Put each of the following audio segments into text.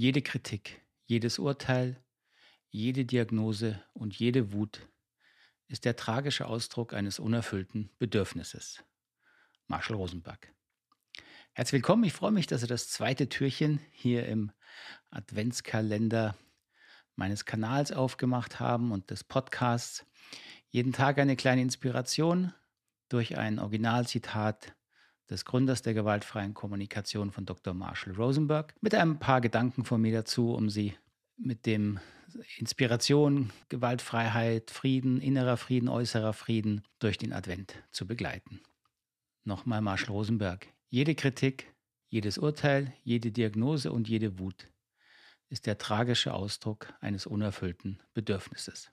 Jede Kritik, jedes Urteil, jede Diagnose und jede Wut ist der tragische Ausdruck eines unerfüllten Bedürfnisses. Marshall Rosenberg. Herzlich willkommen, ich freue mich, dass Sie das zweite Türchen hier im Adventskalender meines Kanals aufgemacht haben und des Podcasts. Jeden Tag eine kleine Inspiration durch ein Originalzitat des Gründers der gewaltfreien Kommunikation von Dr. Marshall Rosenberg, mit ein paar Gedanken von mir dazu, um Sie mit dem Inspiration, Gewaltfreiheit, Frieden, innerer Frieden, äußerer Frieden durch den Advent zu begleiten. Nochmal Marshall Rosenberg. Jede Kritik, jedes Urteil, jede Diagnose und jede Wut ist der tragische Ausdruck eines unerfüllten Bedürfnisses.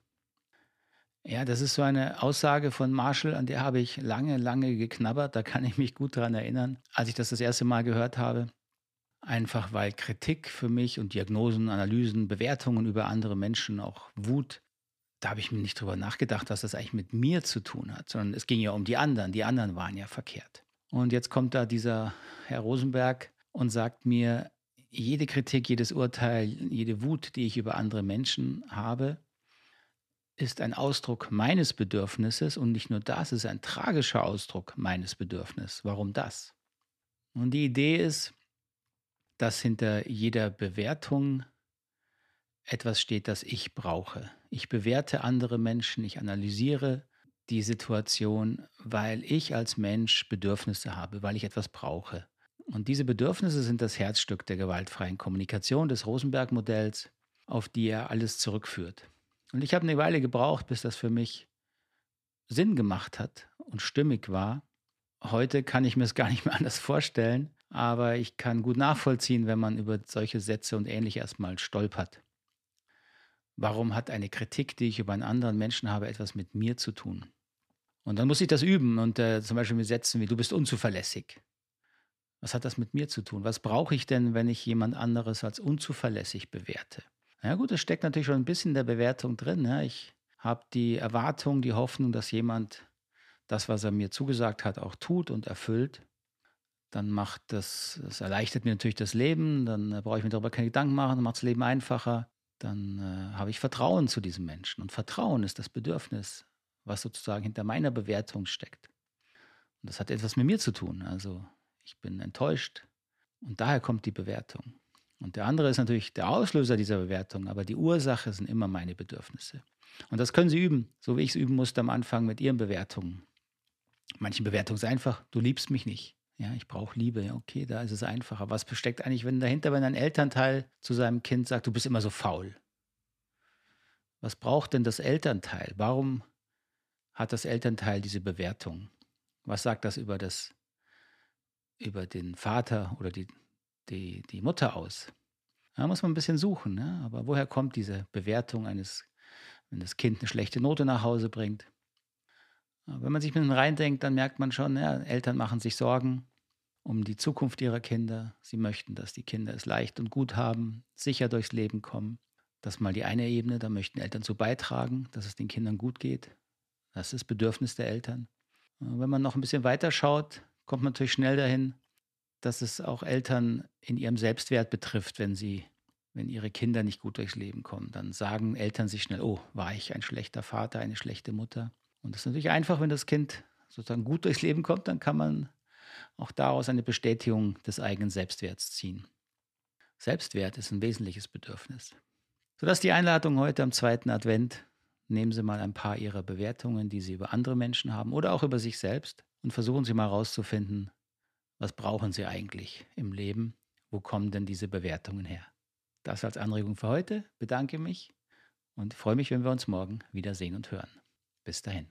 Ja, das ist so eine Aussage von Marshall, an der habe ich lange, lange geknabbert. Da kann ich mich gut daran erinnern, als ich das das erste Mal gehört habe. Einfach weil Kritik für mich und Diagnosen, Analysen, Bewertungen über andere Menschen, auch Wut, da habe ich mir nicht drüber nachgedacht, was das eigentlich mit mir zu tun hat, sondern es ging ja um die anderen. Die anderen waren ja verkehrt. Und jetzt kommt da dieser Herr Rosenberg und sagt mir, jede Kritik, jedes Urteil, jede Wut, die ich über andere Menschen habe, ist ein Ausdruck meines Bedürfnisses und nicht nur das, ist ein tragischer Ausdruck meines Bedürfnisses. Warum das? Und die Idee ist, dass hinter jeder Bewertung etwas steht, das ich brauche. Ich bewerte andere Menschen, ich analysiere die Situation, weil ich als Mensch Bedürfnisse habe, weil ich etwas brauche. Und diese Bedürfnisse sind das Herzstück der gewaltfreien Kommunikation des Rosenberg-Modells, auf die er alles zurückführt. Und ich habe eine Weile gebraucht, bis das für mich Sinn gemacht hat und stimmig war. Heute kann ich mir es gar nicht mehr anders vorstellen, aber ich kann gut nachvollziehen, wenn man über solche Sätze und ähnliche erstmal stolpert. Warum hat eine Kritik, die ich über einen anderen Menschen habe, etwas mit mir zu tun? Und dann muss ich das üben und äh, zum Beispiel mit Sätzen wie du bist unzuverlässig. Was hat das mit mir zu tun? Was brauche ich denn, wenn ich jemand anderes als unzuverlässig bewerte? Ja gut, das steckt natürlich schon ein bisschen in der Bewertung drin. Ja. Ich habe die Erwartung, die Hoffnung, dass jemand das, was er mir zugesagt hat, auch tut und erfüllt. Dann macht das, das erleichtert mir natürlich das Leben, dann äh, brauche ich mir darüber keine Gedanken machen, dann macht das Leben einfacher. Dann äh, habe ich Vertrauen zu diesem Menschen. Und Vertrauen ist das Bedürfnis, was sozusagen hinter meiner Bewertung steckt. Und das hat etwas mit mir zu tun. Also ich bin enttäuscht und daher kommt die Bewertung. Und der andere ist natürlich der Auslöser dieser Bewertung, aber die Ursache sind immer meine Bedürfnisse. Und das können Sie üben, so wie ich es üben musste am Anfang mit Ihren Bewertungen. Manche Bewertungen sind einfach, du liebst mich nicht. Ja, ich brauche Liebe. Ja, okay, da ist es einfacher. Was steckt eigentlich, wenn dahinter, wenn ein Elternteil zu seinem Kind sagt, du bist immer so faul? Was braucht denn das Elternteil? Warum hat das Elternteil diese Bewertung? Was sagt das über, das, über den Vater oder die, die, die Mutter aus? Da muss man ein bisschen suchen. Ne? Aber woher kommt diese Bewertung eines, wenn das Kind eine schlechte Note nach Hause bringt? Wenn man sich mit reindenkt, dann merkt man schon, ja, Eltern machen sich Sorgen um die Zukunft ihrer Kinder. Sie möchten, dass die Kinder es leicht und gut haben, sicher durchs Leben kommen. Das ist mal die eine Ebene, da möchten Eltern zu beitragen, dass es den Kindern gut geht. Das ist Bedürfnis der Eltern. Wenn man noch ein bisschen weiter schaut, kommt man natürlich schnell dahin, dass es auch Eltern in ihrem Selbstwert betrifft, wenn sie, wenn ihre Kinder nicht gut durchs Leben kommen. Dann sagen Eltern sich schnell, oh, war ich ein schlechter Vater, eine schlechte Mutter. Und das ist natürlich einfach, wenn das Kind sozusagen gut durchs Leben kommt, dann kann man auch daraus eine Bestätigung des eigenen Selbstwerts ziehen. Selbstwert ist ein wesentliches Bedürfnis. Sodass die Einladung heute am zweiten Advent, nehmen Sie mal ein paar Ihrer Bewertungen, die Sie über andere Menschen haben oder auch über sich selbst und versuchen Sie mal herauszufinden, was brauchen Sie eigentlich im Leben? Wo kommen denn diese Bewertungen her? Das als Anregung für heute. Bedanke mich und freue mich, wenn wir uns morgen wiedersehen und hören. Bis dahin.